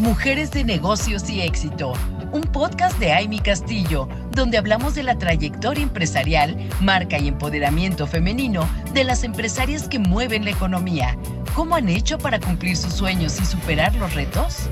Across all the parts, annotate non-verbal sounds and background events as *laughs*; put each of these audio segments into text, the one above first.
Mujeres de Negocios y Éxito, un podcast de Amy Castillo, donde hablamos de la trayectoria empresarial, marca y empoderamiento femenino de las empresarias que mueven la economía. ¿Cómo han hecho para cumplir sus sueños y superar los retos?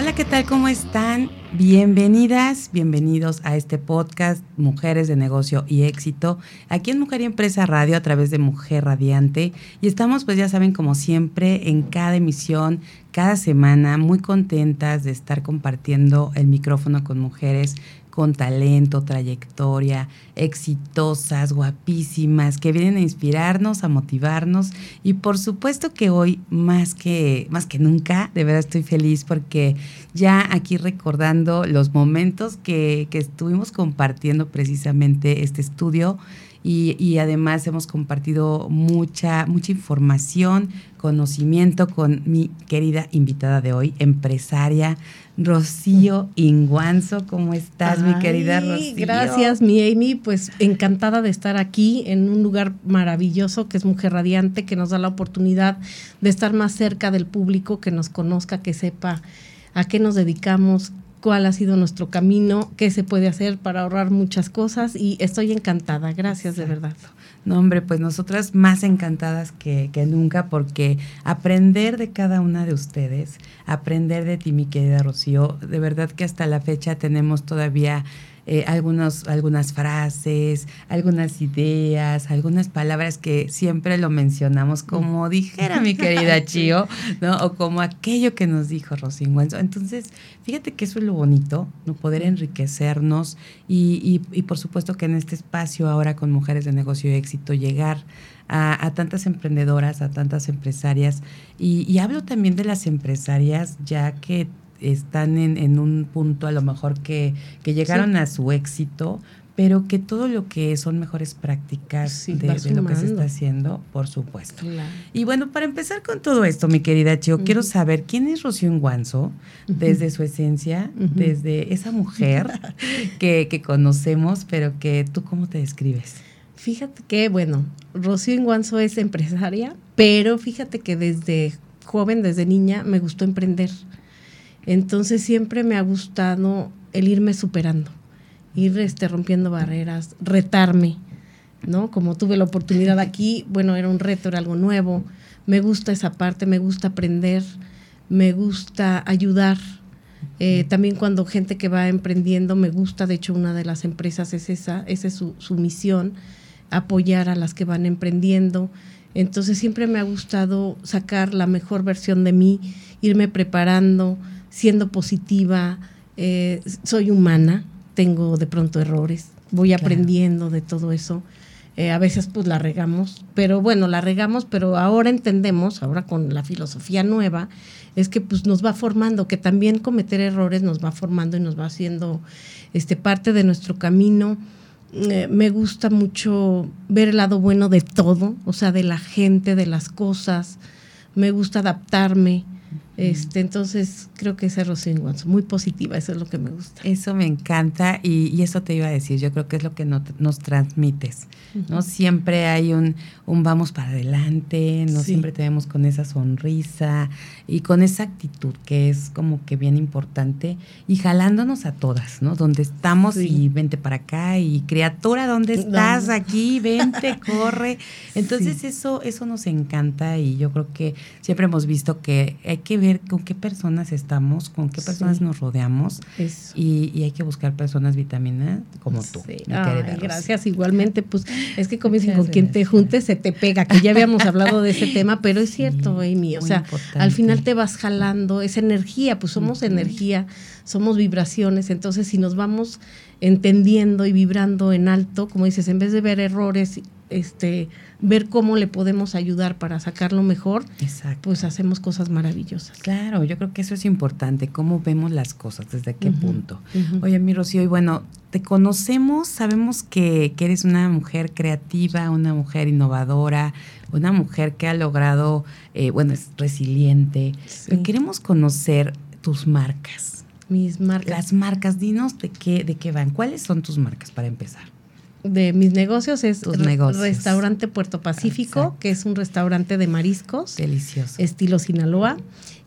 Hola, ¿qué tal? ¿Cómo están? Bienvenidas, bienvenidos a este podcast Mujeres de Negocio y Éxito, aquí en Mujer y Empresa Radio a través de Mujer Radiante. Y estamos, pues ya saben, como siempre, en cada emisión, cada semana, muy contentas de estar compartiendo el micrófono con mujeres con talento, trayectoria, exitosas, guapísimas, que vienen a inspirarnos, a motivarnos. Y por supuesto que hoy más que más que nunca, de verdad estoy feliz porque ya aquí recordando los momentos que, que estuvimos compartiendo precisamente este estudio y, además hemos compartido mucha, mucha información, conocimiento con mi querida invitada de hoy, empresaria Rocío Inguanzo. ¿Cómo estás, mi querida Rocío? Gracias, mi Amy. Pues encantada de estar aquí en un lugar maravilloso que es Mujer Radiante, que nos da la oportunidad de estar más cerca del público, que nos conozca, que sepa a qué nos dedicamos, cuál ha sido nuestro camino, qué se puede hacer para ahorrar muchas cosas y estoy encantada. Gracias de verdad. No, hombre, pues nosotras más encantadas que, que, nunca porque aprender de cada una de ustedes, aprender de ti, mi querida Rocío, de verdad que hasta la fecha tenemos todavía eh, algunos, algunas frases, algunas ideas, algunas palabras que siempre lo mencionamos como dijera *laughs* mi querida Chio, ¿no? O como aquello que nos dijo Rosín Entonces, fíjate que eso es lo bonito, ¿no? Poder enriquecernos y, y, por supuesto que en este espacio ahora con Mujeres de Negocio y Éxito llegar a, a, tantas emprendedoras, a tantas empresarias. Y, y, hablo también de las empresarias ya que están en, un punto a lo mejor que, llegaron a su éxito, pero que todo lo que son mejores prácticas de, lo que se está haciendo, por supuesto. Y bueno, para empezar con todo esto, mi querida Chio, quiero saber quién es Rocío Inguanzo, desde su esencia, desde esa mujer *laughs* que, que conocemos, pero que tú cómo te describes. Fíjate que, bueno, Rocío Inguanzo es empresaria, pero fíjate que desde joven, desde niña, me gustó emprender. Entonces siempre me ha gustado el irme superando, ir este, rompiendo barreras, retarme, ¿no? Como tuve la oportunidad aquí, bueno, era un reto, era algo nuevo. Me gusta esa parte, me gusta aprender, me gusta ayudar. Eh, también cuando gente que va emprendiendo me gusta, de hecho una de las empresas es esa, esa es su, su misión, apoyar a las que van emprendiendo. Entonces siempre me ha gustado sacar la mejor versión de mí, irme preparando, siendo positiva, eh, soy humana, tengo de pronto errores, voy aprendiendo de todo eso. Eh, a veces pues la regamos, pero bueno, la regamos, pero ahora entendemos, ahora con la filosofía nueva, es que pues nos va formando, que también cometer errores nos va formando y nos va haciendo este, parte de nuestro camino. Eh, me gusta mucho ver el lado bueno de todo, o sea, de la gente, de las cosas. Me gusta adaptarme. Este, entonces, creo que ese Rocío Inguanzo, muy positiva, eso es lo que me gusta. Eso me encanta y, eso te iba a decir, yo creo que es lo que nos transmites, ¿no? Siempre hay un, un vamos para adelante, no siempre tenemos con esa sonrisa y con esa actitud que es como que bien importante y jalándonos a todas, ¿no? Donde estamos y vente para acá y criatura, ¿dónde estás? Aquí, vente, *laughs* corre. Entonces, eso, eso nos encanta y yo creo que siempre hemos visto que hay que ver con qué personas estamos, con qué personas nos rodeamos y, hay que buscar personas vitamina como tú. gracias, igualmente. Pues es que como dicen, con quien te juntes se te pega, que ya habíamos hablado de ese *laughs* tema, pero es cierto, Amy. O sea, al final te vas jalando esa energía, pues somos energía, somos vibraciones. Entonces, si nos vamos entendiendo y vibrando en alto, como dices, en vez de ver errores, este ver cómo le podemos ayudar para sacarlo mejor, pues hacemos cosas maravillosas. Claro, yo creo que eso es importante, cómo vemos las cosas, desde qué punto. Oye, mi Rocío, y bueno, te conocemos, sabemos que, eres una mujer creativa, una mujer innovadora, una mujer que ha logrado, eh, bueno, es resiliente, pero queremos conocer tus marcas. Mis marcas. Las marcas, dinos de qué, de qué van. ¿Cuáles son tus marcas para empezar? De mis negocios es Tus negocios. Restaurante Puerto Pacífico, Exacto. que es un restaurante de mariscos, Delicioso. estilo Sinaloa,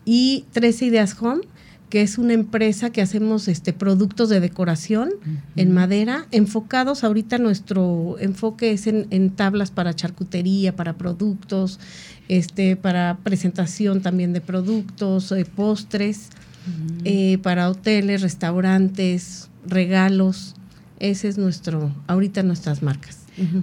y 13 Ideas Home, que es una empresa que hacemos este productos de decoración en madera, enfocados ahorita nuestro enfoque es en, en tablas para charcutería, para productos, este, para presentación también de productos, eh, postres, eh, para hoteles, restaurantes, regalos. Ese es nuestro, ahorita nuestras marcas.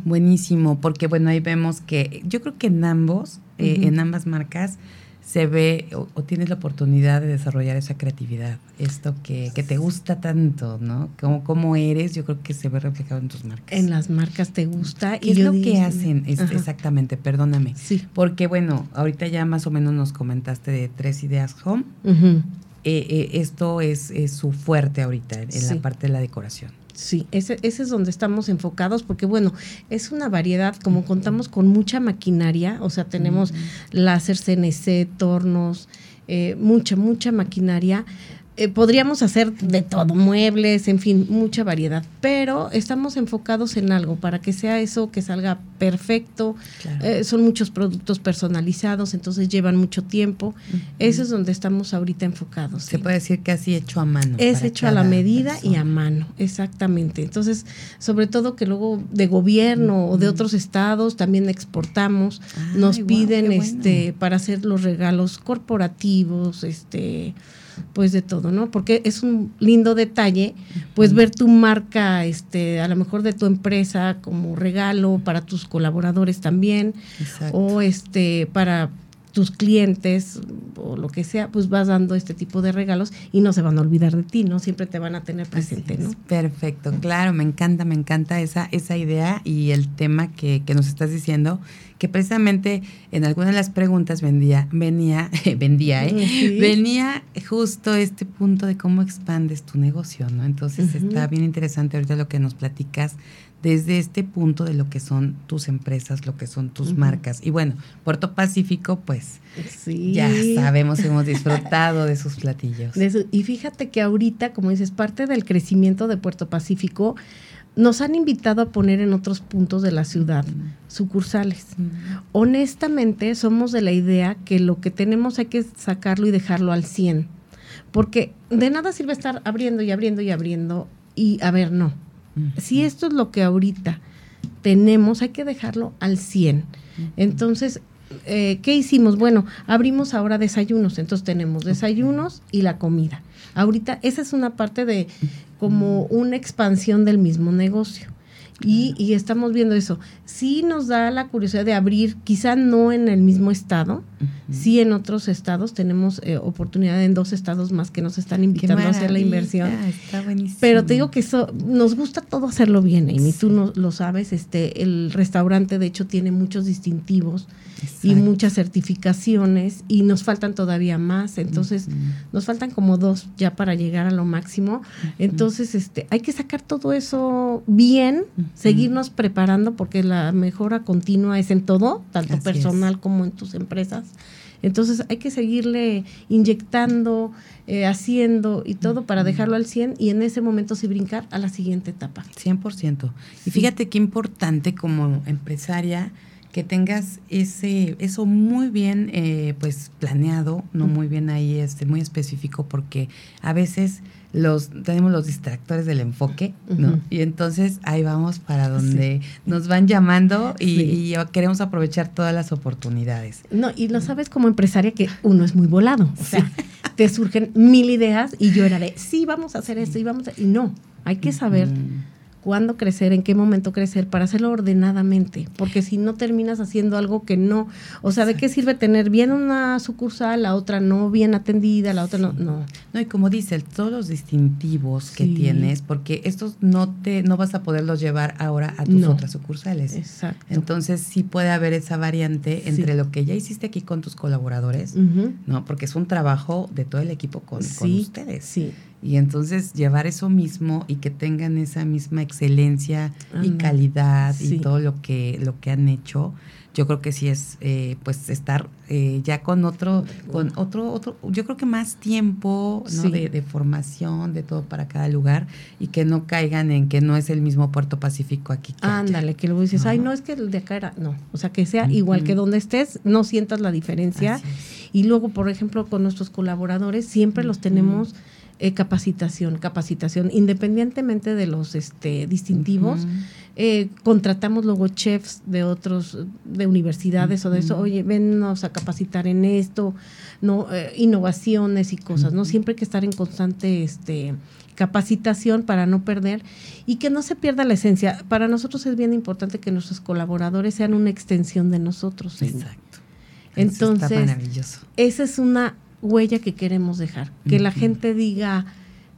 Buenísimo, porque bueno, ahí vemos que yo creo que en ambos, eh, en ambas marcas, se ve o, o tienes la oportunidad de desarrollar esa creatividad, esto que, que te gusta tanto, ¿no? Como, como eres, yo creo que se ve reflejado en tus marcas. En las marcas te gusta. ¿Qué es lo digo- que hacen? Es- exactamente, perdóname. Sí. Porque bueno, ahorita ya más o menos nos comentaste de tres ideas home. Eh, eh, esto es, es su fuerte ahorita en, en Sí. la parte de la decoración. Sí, ese, ese es donde estamos enfocados porque bueno, es una variedad, como contamos con mucha maquinaria, o sea, tenemos láser, CNC, tornos, eh, mucha, mucha maquinaria. Eh, podríamos hacer de todo, muebles, en fin, mucha variedad, pero estamos enfocados en algo para que sea eso que salga perfecto. Claro. Eh, son muchos productos personalizados, entonces llevan mucho tiempo. Eso es donde estamos ahorita enfocados. Se sí. puede decir casi hecho a mano. Es hecho a la medida y a mano, exactamente. Entonces, sobre todo que luego de gobierno o de otros estados también exportamos, Ay, nos piden bueno. este para hacer los regalos corporativos, este pues de todo, ¿no? Porque es un lindo detalle, pues ver tu marca, este, a lo mejor de tu empresa como regalo para tus colaboradores también, Exacto. o este para tus clientes o lo que sea, pues vas dando este tipo de regalos y no se van a olvidar de ti, ¿no? Siempre te van a tener presente. ¿no? Perfecto, claro, me encanta, me encanta esa, esa idea y el tema que, que nos estás diciendo, que precisamente en algunas de las preguntas vendía, venía, *laughs* vendía, ¿eh? Sí. venía justo este punto de cómo expandes tu negocio, ¿no? Entonces está bien interesante ahorita lo que nos platicas desde este punto de lo que son tus empresas, lo que son tus marcas. Y bueno, Puerto Pacífico, pues Sí. ya sabemos, hemos disfrutado de sus platillos. De. Y fíjate que ahorita, como dices, parte del crecimiento de Puerto Pacífico, nos han invitado a poner en otros puntos de la ciudad sucursales. Honestamente, somos de la idea que lo que tenemos hay que sacarlo y dejarlo al 100. Porque de nada sirve estar abriendo y abriendo y abriendo y, a ver, no. Si esto es lo que ahorita tenemos, hay que dejarlo al 100. Entonces, eh, ¿qué hicimos? Bueno, abrimos ahora desayunos, entonces tenemos desayunos y la comida. Ahorita esa es una parte de como una expansión del mismo negocio. Y, y estamos viendo eso. Sí nos da la curiosidad de abrir, quizá no en el mismo estado, sí en otros estados. Tenemos eh, oportunidad en dos estados más que nos están invitando a hacer la Inversión. Está buenísimo. Pero te digo que eso nos gusta todo hacerlo bien, Amy. Tú no, lo sabes, este, el restaurante de hecho tiene muchos distintivos y muchas certificaciones y nos faltan todavía más. Entonces, nos faltan como dos ya para llegar a lo máximo. Entonces, este, hay que sacar todo eso bien, Seguirnos preparando porque la mejora continua es en todo, tanto Así personal es. como en tus empresas. Entonces hay que seguirle inyectando, eh, haciendo y todo para dejarlo al 100 y en ese momento sí brincar a la siguiente etapa. 100%. Y fíjate qué importante como empresaria que tengas ese eso muy bien eh, pues planeado, no muy bien ahí este muy específico porque a veces los tenemos los distractores del enfoque, ¿no? Y entonces ahí vamos para donde nos van llamando y, Sí. y queremos aprovechar todas las oportunidades. No, y lo sabes como empresaria que uno es muy volado. O sea, *laughs* te surgen mil ideas y yo era de, sí, vamos a hacer esto y vamos a... Y no, hay que saber. Cuándo crecer, en qué momento crecer, para hacerlo ordenadamente, porque si no terminas haciendo algo que no, o sea, ¿de qué sirve tener bien una sucursal, la otra no bien atendida, la otra no? No. No, y como dices, todos los distintivos que Sí. tienes, porque estos no te, no vas a poderlos llevar ahora a tus No. otras sucursales. Exacto. Entonces sí puede haber esa variante Sí. entre lo que ya hiciste aquí con tus colaboradores. ¿no? Porque es un trabajo de todo el equipo con, con ustedes. Sí. Y entonces llevar eso mismo y que tengan esa misma excelencia y calidad y todo lo que, lo que han hecho, yo creo que sí es eh, pues estar eh, ya con otro, con otro, otro, yo creo que más tiempo ¿no? de, formación, de todo para cada lugar y que no caigan en que no es el mismo Puerto Pacífico aquí. Ándale, que luego dices, ay, no, es que el de acá era, no, o sea, que sea igual que donde estés, no sientas la diferencia. Y luego, por ejemplo, con nuestros colaboradores, siempre los tenemos eh, capacitación, capacitación, independientemente de los este, distintivos. Eh, contratamos luego chefs de otros, de universidades o de eso, oye, vennos a capacitar en esto, no, eh, innovaciones y cosas, ¿no? Siempre hay que estar en constante este, capacitación para no perder y que no se pierda la esencia. Para nosotros es bien importante que nuestros colaboradores sean una extensión de nosotros. Exacto. Entonces, esa es una huella que queremos dejar, que la gente diga,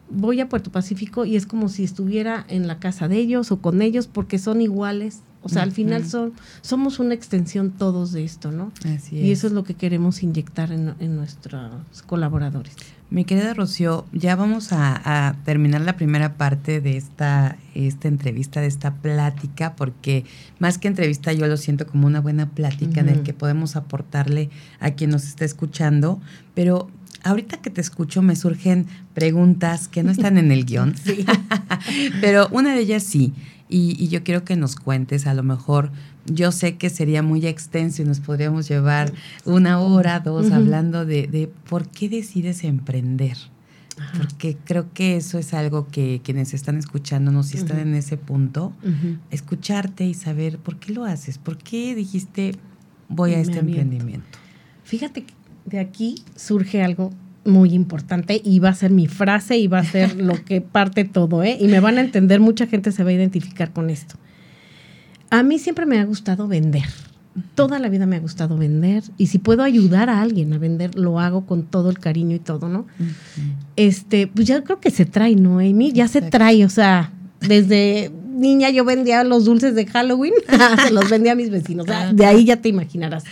voy a Puerto Pacífico y es como si estuviera en la casa de ellos o con ellos porque son iguales. O sea, al final son, somos una extensión todos de esto, ¿no? Así es. Y eso es lo que queremos inyectar en, nuestros colaboradores. Mi querida Rocío, ya vamos a, terminar la primera parte de esta, esta entrevista, de esta plática, porque más que entrevista yo lo siento como una buena plática en el que podemos aportarle a quien nos está escuchando, pero ahorita que te escucho me surgen preguntas que no están en el guion, *laughs* sí. *laughs* pero una de ellas sí, y, yo quiero que nos cuentes, a lo mejor yo sé que sería muy extenso y nos podríamos llevar una hora, dos, hablando de, por qué decides emprender. Porque creo que eso es algo que quienes están escuchándonos, si están en ese punto, escucharte y saber por qué lo haces, por qué dijiste voy a este emprendimiento. Fíjate que de aquí surge algo muy importante y va a ser mi frase y va a ser lo que *laughs* parte todo, ¿eh? Y me van a entender, mucha gente se va a identificar con esto. A mí siempre me ha gustado vender. Toda la vida me ha gustado vender y si puedo ayudar a alguien a vender, lo hago con todo el cariño y todo, ¿no? Este, pues ya creo que se trae, ¿no, Amy? Ya se trae, o sea, desde niña yo vendía los dulces de Halloween, *laughs* se los vendía a mis vecinos. de ahí ya te imaginarás.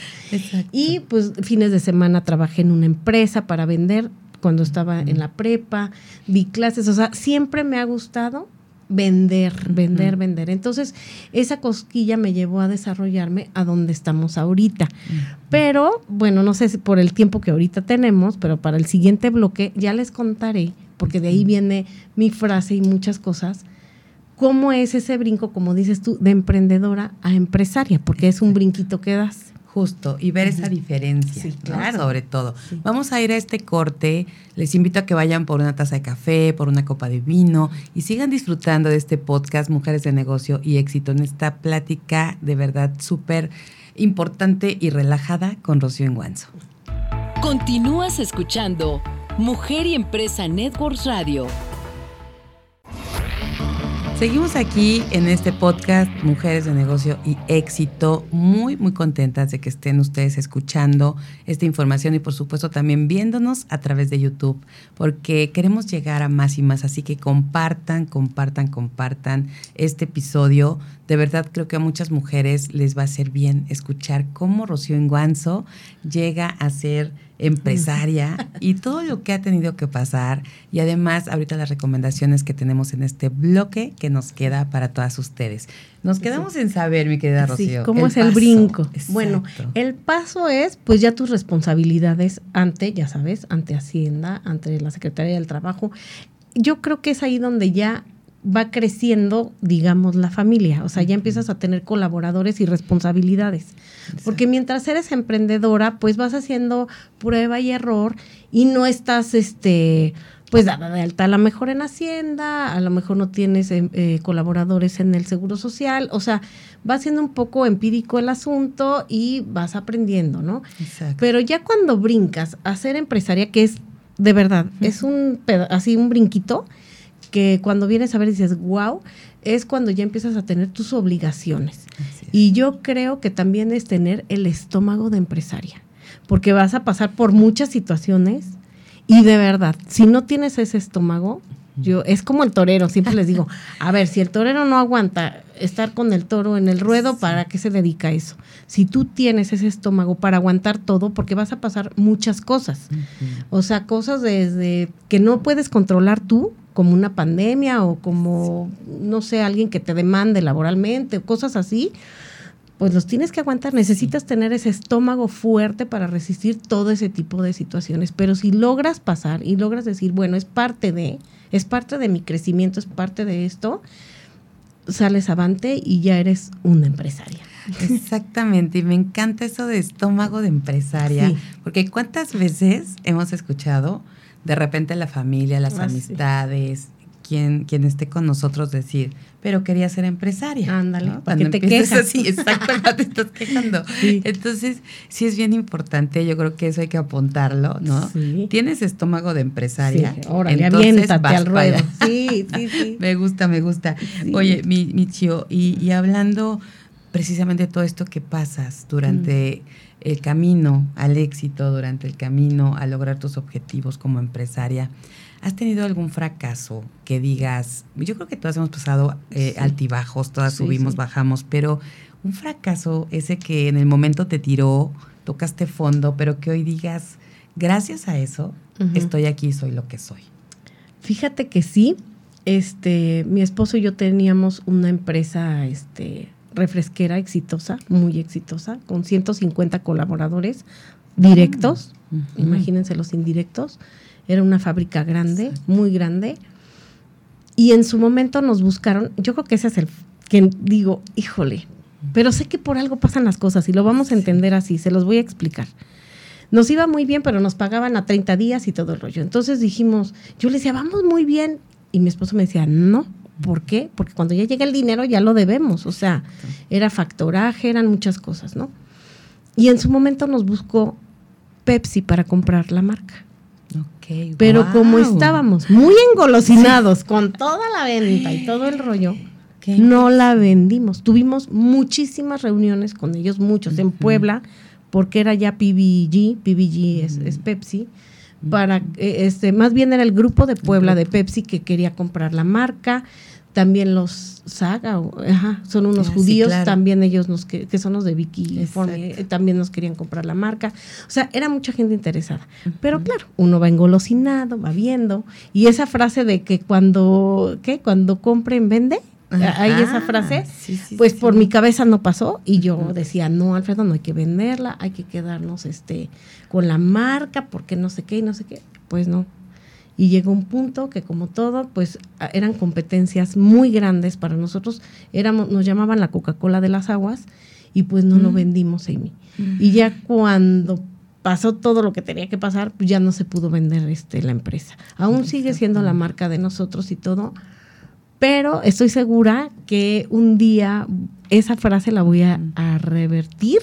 Y pues fines de semana trabajé en una empresa para vender cuando estaba en la prepa, di clases, o sea, siempre me ha gustado vender, vender, vender. Entonces, esa cosquilla me llevó a desarrollarme a donde estamos ahorita. Pero, bueno, no sé si por el tiempo que ahorita tenemos, pero para el siguiente bloque ya les contaré, porque de ahí viene mi frase y muchas cosas, cómo es ese brinco, como dices tú, de emprendedora a empresaria, porque es un brinquito que das. Justo, y ver esa diferencia, claro. sobre todo. Vamos a ir a este corte. Les invito a que vayan por una taza de café, por una copa de vino y sigan disfrutando de este podcast Mujeres de Negocio y Éxito en esta plática de verdad súper importante y relajada con Rocío Enguanzo. Continúas escuchando Mujer y Empresa Networks Radio. Seguimos aquí en este podcast Mujeres de Negocio y Éxito, muy, muy contentas de que estén ustedes escuchando esta información y por supuesto también viéndonos a través de YouTube, porque queremos llegar a más y más, así que compartan, compartan, compartan este episodio. De verdad creo que a muchas mujeres les va a hacer bien escuchar cómo Rocío Enguanzo llega a ser empresaria *laughs* y todo lo que ha tenido que pasar y además ahorita las recomendaciones que tenemos en este bloque que nos queda para todas ustedes. Nos quedamos en saber, mi querida Rocío. ¿Cómo es el brinco? Bueno, el paso es pues ya tus responsabilidades ante, ya sabes, ante Hacienda, ante la Secretaría del Trabajo. Yo creo que es ahí donde ya va creciendo, digamos, la familia. O sea, ya empiezas a tener colaboradores y responsabilidades. Porque mientras eres emprendedora, pues vas haciendo prueba y error y no estás, este, pues dada de alta a lo mejor en Hacienda, a lo mejor no tienes eh, eh, colaboradores en el Seguro Social. O sea, va siendo un poco empírico el asunto y vas aprendiendo, ¿no? Exacto. Pero ya cuando brincas a ser empresaria, que es de verdad, es un así un brinquito, que cuando vienes a ver dices, wow, es cuando ya empiezas a tener tus obligaciones. Y yo creo que también es tener el estómago de empresaria, porque vas a pasar por muchas situaciones y de verdad, si no tienes ese estómago, Yo, es como el torero, siempre les digo, a ver, si el torero no aguanta estar con el toro en el ruedo, ¿para qué se dedica a eso? Si tú tienes ese estómago para aguantar todo, porque vas a pasar muchas cosas. O sea, cosas desde que no puedes controlar tú, como una pandemia o como, no sé, alguien que te demande laboralmente, o cosas así, pues los tienes que aguantar. Necesitas tener ese estómago fuerte para resistir todo ese tipo de situaciones. Pero si logras pasar y logras decir, bueno, es parte de, es parte de mi crecimiento, es parte de esto, sales avante y ya eres una empresaria. *laughs* Exactamente, y me encanta eso de estómago de empresaria, porque cuántas veces hemos escuchado de repente la familia, las ah, amistades, quien, quien esté con nosotros decir, pero quería ser empresaria. Ándale, Cuando te quejas. así, exacto, te estás quejando. Entonces, sí es bien importante, yo creo que eso hay que apuntarlo, ¿no? Sí. Tienes estómago de empresaria. Sí, órale, aviéntate al ruedo. Sí, sí, sí. *laughs* me gusta, me gusta. Oye, mi, mi chio, y, y, hablando precisamente de todo esto que pasas durante... Mm. El camino al éxito, durante el camino a lograr tus objetivos como empresaria. ¿Has tenido algún fracaso que digas, yo creo que todas hemos pasado eh, altibajos, todas subimos, bajamos, pero un fracaso ese que en el momento te tiró, tocaste fondo, pero que hoy digas, gracias a eso, estoy aquí, soy lo que soy? Fíjate que sí, este, mi esposo y yo teníamos una empresa, este, refresquera exitosa, muy exitosa, con 150 colaboradores directos, imagínense los indirectos, era una fábrica grande, muy grande. Y en su momento nos buscaron, yo creo que ese es el que digo, híjole, pero sé que por algo pasan las cosas y lo vamos a entender así, se los voy a explicar. Nos iba muy bien, pero nos pagaban a 30 días y todo el rollo. Entonces dijimos, yo le decía, vamos muy bien. Y mi esposo me decía, no, ¿por qué? Porque cuando ya llega el dinero ya lo debemos. O sea, era factoraje, eran muchas cosas, ¿no? Y en su momento nos buscó Pepsi para comprar la marca. Pero como estábamos muy engolosinados con toda la venta y todo el rollo, no la vendimos. Tuvimos muchísimas reuniones con ellos, muchos, en Puebla, porque era ya PBG, PBG es, Pepsi, para, eh, este, más bien era el grupo de Puebla de Pepsi que quería comprar la marca también los Saga, son unos ah, judíos, también ellos nos que, son los de Vicky eh, también nos querían comprar la marca. O sea, era mucha gente interesada. Pero claro, uno va engolosinado, va viendo. Y esa frase de que cuando, ¿qué? Cuando compren, vende. Hay esa frase, pues por mi cabeza no pasó y yo decía, no, Alfredo, no hay que venderla, hay que quedarnos este con la marca porque no sé qué y no sé qué. Pues no, y llegó un punto que como todo, pues eran competencias muy grandes para nosotros, éramos, nos llamaban la Coca-Cola de las aguas y pues no lo vendimos, Amy. Y ya cuando pasó todo lo que tenía que pasar, pues ya no se pudo vender este, la empresa. Aún sigue siendo la marca de nosotros y todo, pero estoy segura que un día esa frase la voy a, revertir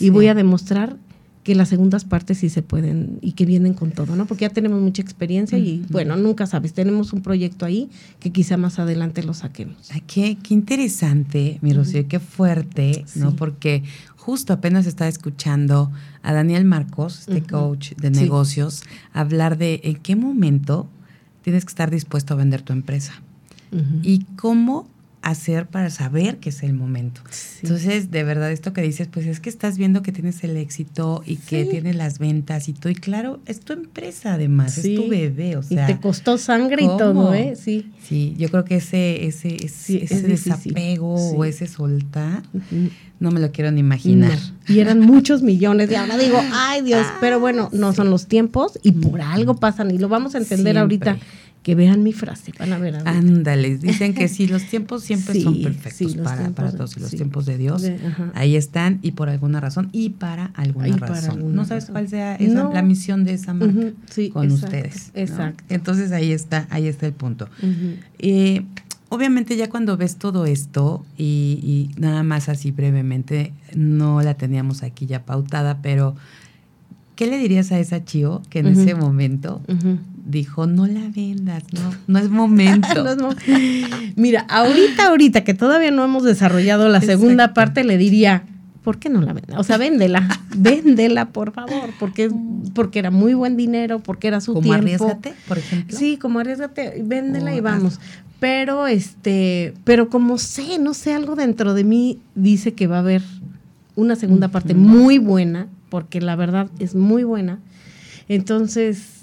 y voy a demostrar que las segundas partes sí se pueden y que vienen con todo, ¿no? Porque ya tenemos mucha experiencia y bueno, nunca sabes, tenemos un proyecto ahí que quizá más adelante lo saquemos. Ay, qué, qué interesante, mi Rocío, qué fuerte, ¿no? Porque justo apenas estaba escuchando a Daniel Marcos, este coach de negocios, hablar de en qué momento tienes que estar dispuesto a vender tu empresa y cómo hacer para saber que es el momento. Entonces, de verdad, esto que dices, pues es que estás viendo que tienes el éxito y que tienes las ventas y todo. Y claro, es tu empresa además, es tu bebé, o sea. Y te costó sangre y todo, ¿eh? Sí. Sí, yo creo que ese, ese, ese, desapego o ese soltar, no me lo quiero ni imaginar. Y eran muchos millones. Y ahora digo, *laughs* ay Dios, pero bueno, no son los tiempos y por algo pasan y lo vamos a entender ahorita que vean mi frase, van a ver. Ándale, dicen que sí, los tiempos *laughs* siempre son perfectos para, para, todos, los tiempos de Dios, ahí están y por alguna razón y para alguna razón. no sabes cuál sea la misión de esa marca con ustedes. Exacto. Entonces ahí está, ahí está el punto. Eh, obviamente ya cuando ves todo esto y, y, nada más así brevemente, no la teníamos aquí ya pautada, pero ¿qué le dirías a esa Chio que en ese momento dijo, no la vendas, no, no es momento. *laughs* Mira, ahorita, ahorita que todavía no hemos desarrollado la segunda parte, le diría, ¿por qué no la vende? O sea, véndela, *laughs* véndela, por favor, porque, porque era muy buen dinero, porque era su como tiempo. arriesgate, por ejemplo. Sí, como arriesgate, véndela y vamos. Pero este, pero como sé, no sé, algo dentro de mí dice que va a haber una segunda parte muy buena, porque la verdad es muy buena. Entonces,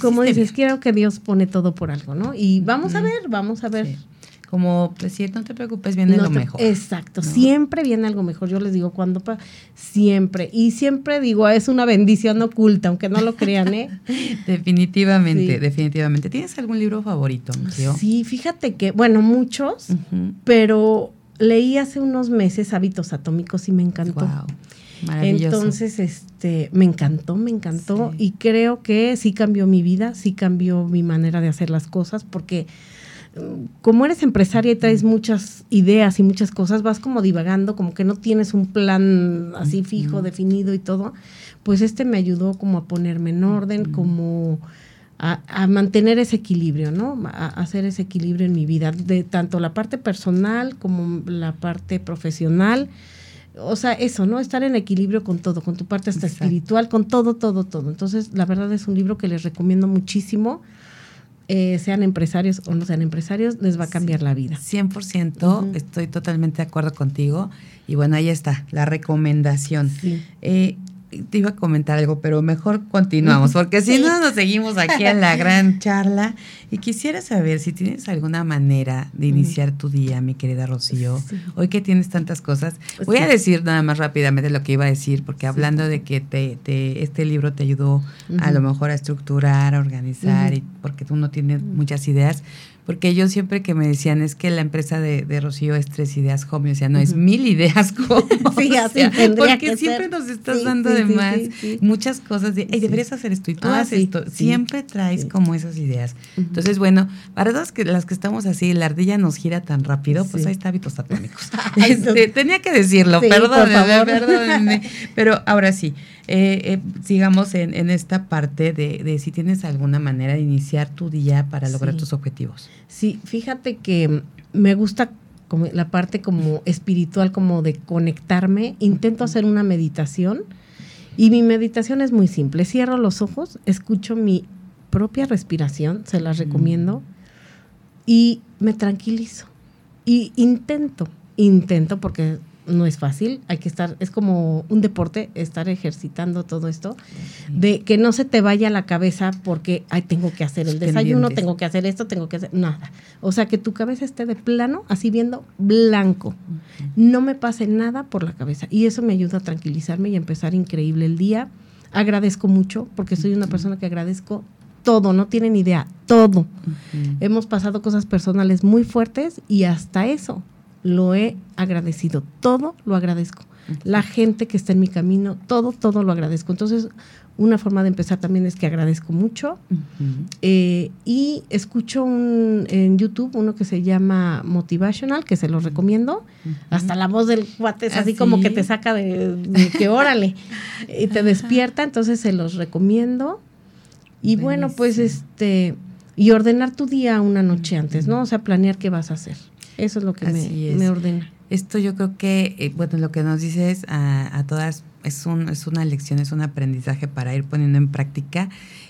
como dices, bien. creo que Dios pone todo por algo, ¿no? Y vamos a ver, vamos a ver. Sí. Como decir, no te preocupes, viene No lo te- mejor. Exacto, ¿no? siempre viene algo mejor. Yo les digo, cuando pa- siempre. Y siempre digo, es una bendición oculta, aunque no lo crean, ¿eh? *laughs* Definitivamente, Sí. definitivamente. ¿Tienes algún libro favorito, Rocío? Sí, fíjate que, bueno, muchos, pero leí hace unos meses Hábitos Atómicos y me encantó. Wow, maravilloso. Entonces, este, me encantó, me encantó Sí. y creo que sí cambió mi vida, sí cambió mi manera de hacer las cosas porque mm, como eres empresaria y traes muchas ideas y muchas cosas, vas como divagando, como que no tienes un plan así fijo, definido y todo, pues este me ayudó como a ponerme en orden, como a, a mantener ese equilibrio, ¿no? A, a hacer ese equilibrio en mi vida, de tanto la parte personal como la parte profesional. O sea, eso, ¿no? Estar en equilibrio con todo, con tu parte hasta Exacto. espiritual, con todo, todo, todo. Entonces, la verdad es un libro que les recomiendo muchísimo. Eh, sean empresarios o no sean empresarios, les va a cambiar la vida. 100%, Ujú. estoy totalmente de acuerdo contigo. Y bueno, ahí está, la recomendación. Sí. Eh, te iba a comentar algo, pero mejor continuamos, porque si no nos seguimos aquí en la gran *laughs* charla. Y quisiera saber si tienes alguna manera de iniciar tu día, mi querida Rocío. Sí. Hoy que tienes tantas cosas, voy a decir nada más rápidamente lo que iba a decir, porque hablando de que te, te- este libro te ayudó a lo mejor a estructurar, a organizar, y porque tú no tienes muchas ideas. Porque yo siempre que me decían es que la empresa de, de Rocío es tres ideas home, yo decía, no, es mil ideas *laughs* home. Sí, *laughs* O sea, porque que siempre ser. nos estás Sí, dando sí, sí, sí. muchas cosas de, hey, deberías hacer esto y tú Ah, haces esto. Siempre traes como esas ideas. Entonces, bueno, para todas que, las que estamos así, la ardilla nos gira tan rápido, pues ahí está hábitos atómicos. *laughs* Este, tenía que decirlo, perdónenme, perdónenme. Pero ahora sí, eh, eh, sigamos en, en esta parte de, de si tienes alguna manera de iniciar tu día para lograr Sí. tus objetivos. Sí, fíjate que me gusta como la parte como espiritual, como de conectarme. Intento hacer una meditación y mi meditación es muy simple. Cierro los ojos, escucho mi propia respiración, se las recomiendo, y me tranquilizo. Y intento, intento, porque no es fácil, hay que estar, es como un deporte, estar ejercitando todo esto, de que no se te vaya la cabeza porque, ay, tengo que hacer el desayuno, tengo que hacer esto, tengo que hacer nada. O sea, que tu cabeza esté de plano, así viendo blanco. No me pase nada por la cabeza. Y eso me ayuda a tranquilizarme y a empezar increíble el día. Agradezco mucho porque soy una persona que agradezco todo, no tienen idea, todo. Hemos pasado cosas personales muy fuertes y hasta eso lo he agradecido. Todo lo agradezco. La gente que está en mi camino, todo, todo lo agradezco. Entonces, una forma de empezar también es que agradezco mucho. Eh, y escucho un, en YouTube uno que se llama Motivational, que se los recomiendo. Hasta la voz del cuate es ¿Ah, así como que te saca de, de que órale *laughs* y te despierta, entonces se los recomiendo. Y bueno, pues este, y ordenar tu día una noche antes, ¿no? O sea, planear qué vas a hacer. Eso es lo que Así me, es. me ordena. Esto yo creo que, eh, bueno, lo que nos dices a, a todas es, un, es una lección, es un aprendizaje para ir poniendo en práctica.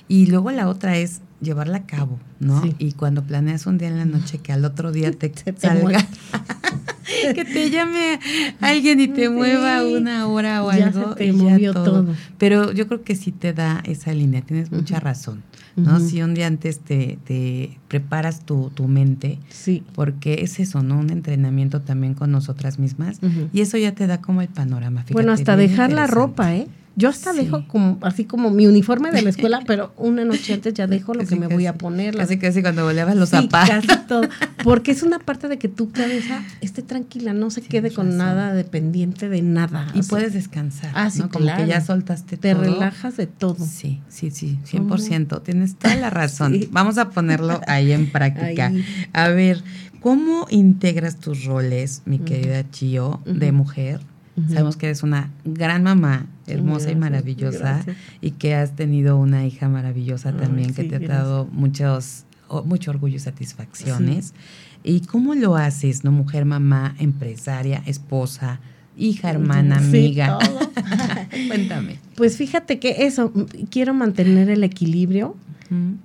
Y luego la otra es llevarla a cabo, ¿no? Sí. Y cuando planeas un día en la noche que al otro día te, salga, *laughs* que te llame alguien y te Sí. mueva una hora o Ya algo. se te y ya movió todo. Pero yo creo que sí te da esa línea, tienes mucha razón, ¿no? Si un día antes te, te preparas tu, tu mente, Sí. porque es eso, ¿no? Un entrenamiento también con nosotras mismas. Y eso ya te da como el panorama. fíjate, Bueno, hasta dejar la ropa, ¿eh? Yo hasta Sí. dejo como así como mi uniforme de la escuela, *laughs* pero una noche antes ya dejo lo Casi, que me voy a poner. las- Casi, casi cuando voleabas los Sí, zapatos. casi todo. Porque es una parte de que tu cabeza esté tranquila, no se quede con razón. nada dependiente de nada. Y O sea, puedes descansar. Ah, ¿no? Como claro. que ya soltaste te todo. relajas de todo. Sí, sí, sí, 100%. Tienes toda la razón. *laughs* Vamos a ponerlo ahí en práctica. Ahí. A ver, ¿cómo integras tus roles, mi querida Chio, de mujer? Sabemos que eres una gran mamá, hermosa y maravillosa, gracias. y que has tenido una hija maravillosa Ay, también que te ha dado muchos, mucho orgullo y satisfacciones. ¿Y cómo lo haces, no? Mujer, mamá, empresaria, esposa, hija, hermana, Sí, amiga. todo. *laughs* Cuéntame. Pues fíjate que eso, quiero mantener el equilibrio,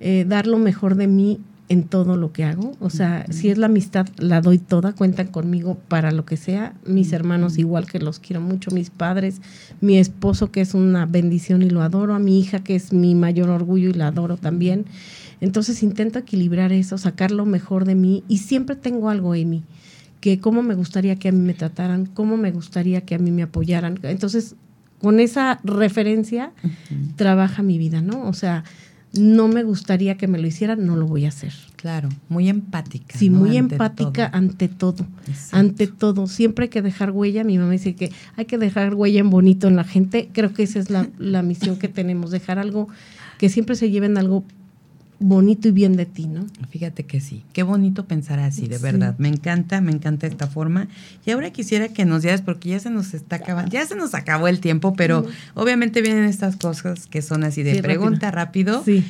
eh, dar lo mejor de mí en todo lo que hago. O sea, si es la amistad, la doy toda, cuentan conmigo para lo que sea. Mis hermanos igual que los quiero mucho, mis padres, mi esposo que es una bendición y lo adoro, a mi hija que es mi mayor orgullo y la adoro también. Entonces intento equilibrar eso, sacar lo mejor de mí y siempre tengo algo en mí, que cómo me gustaría que a mí me trataran, cómo me gustaría que a mí me apoyaran. Entonces, con esa referencia trabaja mi vida, ¿no? O sea, no me gustaría que me lo hicieran, no lo voy a hacer. Claro, muy empática. Sí, ¿no? muy Ante empática todo. ante todo. Exacto. Ante todo, siempre hay que dejar huella. Mi mamá dice que hay que dejar huella en bonito en la gente. Creo que esa es la, la misión que tenemos, dejar algo, que siempre se lleven algo bonito y bien de ti, ¿no? Fíjate que sí, qué bonito pensar así, de Sí. verdad. Me encanta, me encanta esta forma. Y ahora quisiera que nos dieras, porque ya se nos está acabando, ya se nos acabó el tiempo, pero obviamente vienen estas cosas que son así de Sí, pregunta rápido. Sí.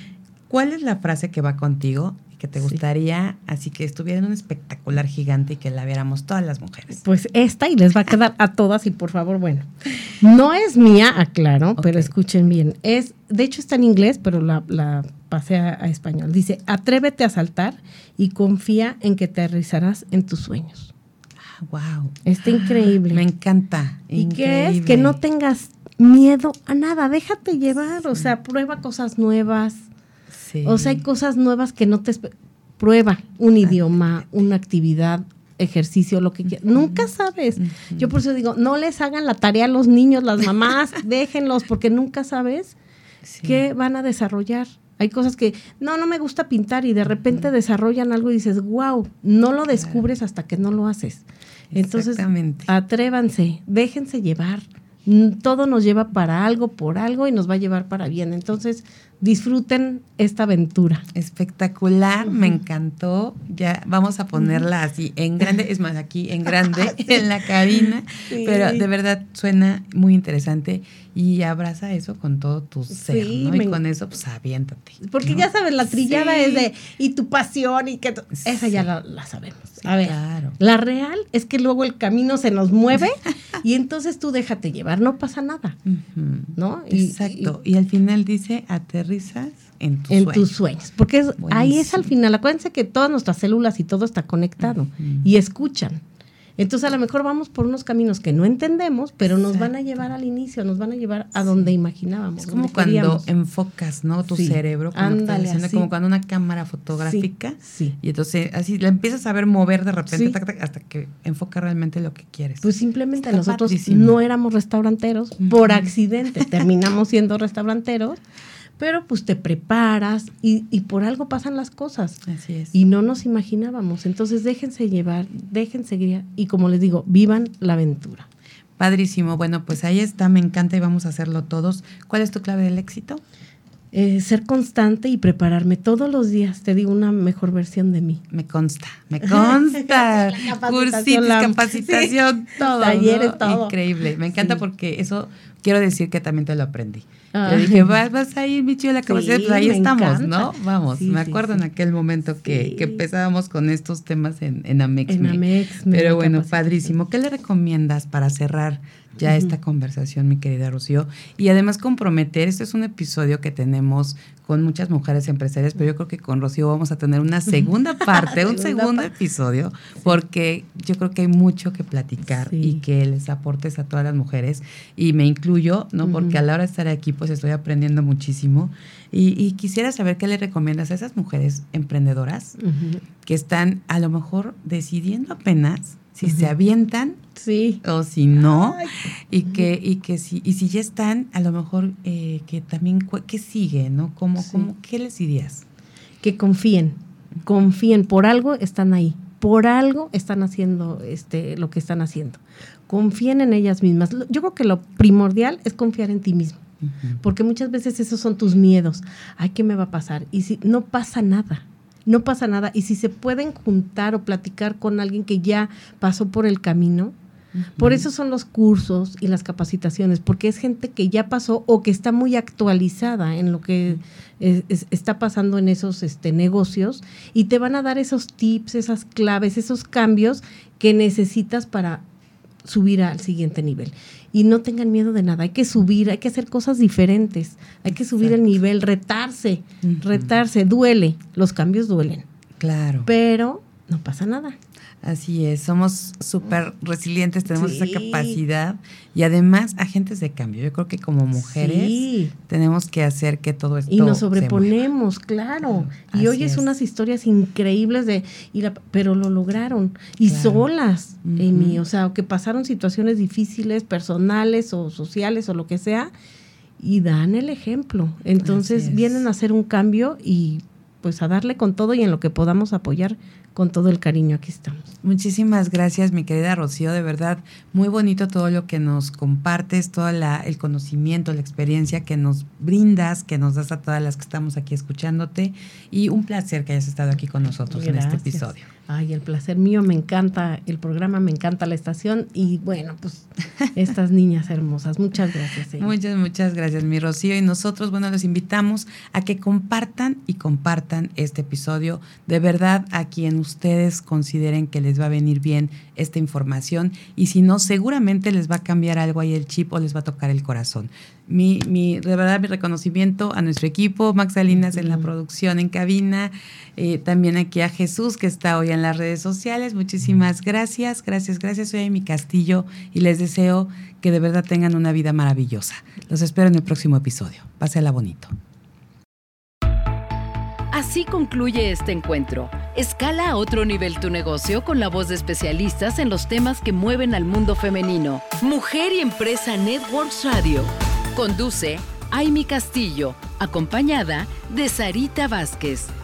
¿Cuál es la frase que va contigo que te Sí. gustaría así que estuviera en un espectacular gigante y que la viéramos todas las mujeres? Pues esta y les va a quedar a todas y por favor, bueno, no es mía, aclaro, pero escuchen bien. Es, de hecho está en inglés, pero la, la pasé a, a español. Dice, atrévete a saltar y confía en que te aterrizarás en tus sueños. wow. Está increíble. Me encanta. ¿Y qué es? Que no tengas miedo a nada, déjate llevar, o sea, prueba cosas nuevas. Sí. O sea, hay cosas nuevas que no te... Prueba un idioma, una actividad, ejercicio, lo que quieras. Nunca sabes. Yo por eso digo, no les hagan la tarea a los niños, las mamás, *laughs* déjenlos, porque nunca sabes Sí. qué van a desarrollar. Hay cosas que, no, no me gusta pintar y de repente desarrollan algo y dices, wow, no lo descubres hasta que no lo haces. Entonces, atrévanse, déjense llevar. Todo nos lleva para algo, por algo y nos va a llevar para bien. Entonces, disfruten esta aventura. Espectacular, me encantó. Ya vamos a ponerla así en grande, es más, aquí en grande, *laughs* en la cabina. Sí. Pero de verdad suena muy interesante y abraza eso con todo tu ser, Sí, ¿no? Y con eso, pues aviéntate. Porque ¿no? ya sabes, la trillada Sí. es de, y tu pasión, y que... Esa ya la, la sabemos. A ver, claro. la real es que luego el camino se nos mueve *laughs* y entonces tú déjate llevar, no pasa nada. ¿no? Y- Exacto. Y, al final dice, aterrizas en tus en sueños. tus sueños. Porque es- ahí es al final. Acuérdense que todas nuestras células y todo está conectado y escuchan. Entonces a lo mejor vamos por unos caminos que no entendemos, pero nos van a llevar al inicio, nos van a llevar a donde imaginábamos. Es como cuando queríamos. enfocas, ¿no? Tu Sí. cerebro, como, Ándale, diciendo, como cuando una cámara fotográfica. Sí. Y entonces así la empiezas a ver mover de repente hasta que enfoca realmente lo que quieres. Pues simplemente Está nosotros padrísimo. no éramos restauranteros, por accidente terminamos siendo restauranteros, pero pues te preparas y, y por algo pasan las cosas. Así es. Y no nos imaginábamos. Entonces déjense llevar, déjense guiar y como les digo, vivan la aventura. Padrísimo. Bueno, pues ahí está, me encanta y vamos a hacerlo todos. ¿Cuál es tu clave del éxito? Eh, ser constante y prepararme todos los días, te digo, una mejor versión de mí. Me consta, me consta. *laughs* Capacitación, Cursitos, capacitación, todo. talleres, ¿no? todo. Increíble. Me encanta Sí. porque eso quiero decir que también te lo aprendí. Ah. Dije, vas, vas a ir, Michi, a la capacidad, Sí, pues ahí estamos, encanta. ¿no? Vamos, Sí, me acuerdo sí. en aquel momento que, que empezábamos con estos temas en, en Amex. En Amex, me Pero bueno, padrísimo. ¿Qué le recomiendas para cerrar ya esta conversación, mi querida Rocío? Y además comprometer, este es un episodio que tenemos con muchas mujeres empresarias, pero yo creo que con Rocío vamos a tener una segunda *laughs* parte, un segundo episodio, porque yo creo que hay mucho que platicar Sí. y que les aportes a todas las mujeres, y me incluyo, ¿no? Porque a la hora de estar aquí, pues estoy aprendiendo muchísimo. Y, y quisiera saber qué le recomiendas a esas mujeres emprendedoras que están a lo mejor decidiendo apenas si se avientan Sí. o si no Ay. y que y que si y si ya están a lo mejor eh, que también qué sigue no cómo Sí. cómo qué les dirías que confíen, confíen, por algo están ahí, por algo están haciendo este lo que están haciendo. Confíen en ellas mismas. Yo creo que lo primordial es confiar en ti mismo, porque muchas veces esos son tus miedos. Ay, ¿qué me va a pasar? Y si no pasa nada. No pasa nada. Y si se pueden juntar o platicar con alguien que ya pasó por el camino, por eso son los cursos y las capacitaciones, porque es gente que ya pasó o que está muy actualizada en lo que es- es- está pasando en esos este, negocios y te van a dar esos tips, esas claves, esos cambios que necesitas para subir al siguiente nivel. Y no tengan miedo de nada, hay que subir, hay que hacer cosas diferentes, hay que subir el nivel, retarse, retarse, duele, los cambios duelen. Claro. Pero no pasa nada. Así es, somos súper resilientes, tenemos esa capacidad y además agentes de cambio. Yo creo que como mujeres tenemos que hacer que todo esto. Y nos sobreponemos, claro. y oyes unas historias increíbles de, y pero lo lograron. Y solas, Amy, o sea, que pasaron situaciones difíciles, personales o sociales o lo que sea, y dan el ejemplo. Entonces vienen a hacer un cambio y pues a darle con todo y en lo que podamos apoyar con todo el cariño aquí estamos. Muchísimas gracias, mi querida Rocío, de verdad, muy bonito todo lo que nos compartes, todo el conocimiento, la experiencia que nos brindas, que nos das a todas las que estamos aquí escuchándote y un placer que hayas estado aquí con nosotros en este episodio. Ay, el placer mío, me encanta el programa, me encanta la estación y bueno, pues *laughs* estas niñas hermosas. Muchas gracias. Muchas, muchas gracias, mi Rocío. Y nosotros, bueno, los invitamos a que compartan y compartan este episodio. De verdad, a quien ustedes consideren que les va a venir bien esta información y si no, seguramente les va a cambiar algo ahí el chip o les va a tocar el corazón mi, mi, de verdad, mi reconocimiento a nuestro equipo, Max Salinas en la producción en cabina, eh, también aquí a Jesús que está hoy en las redes sociales. Muchísimas gracias, gracias, gracias. Soy mi Castillo y les deseo que de verdad tengan una vida maravillosa. Los espero en el próximo episodio. Pásela bonito. Así concluye este encuentro. Escala a otro nivel tu negocio con la voz de especialistas en los temas que mueven al mundo femenino. Mujer y Empresa Networks Radio. Conduce Aimi Castillo, acompañada de Sarita Vázquez.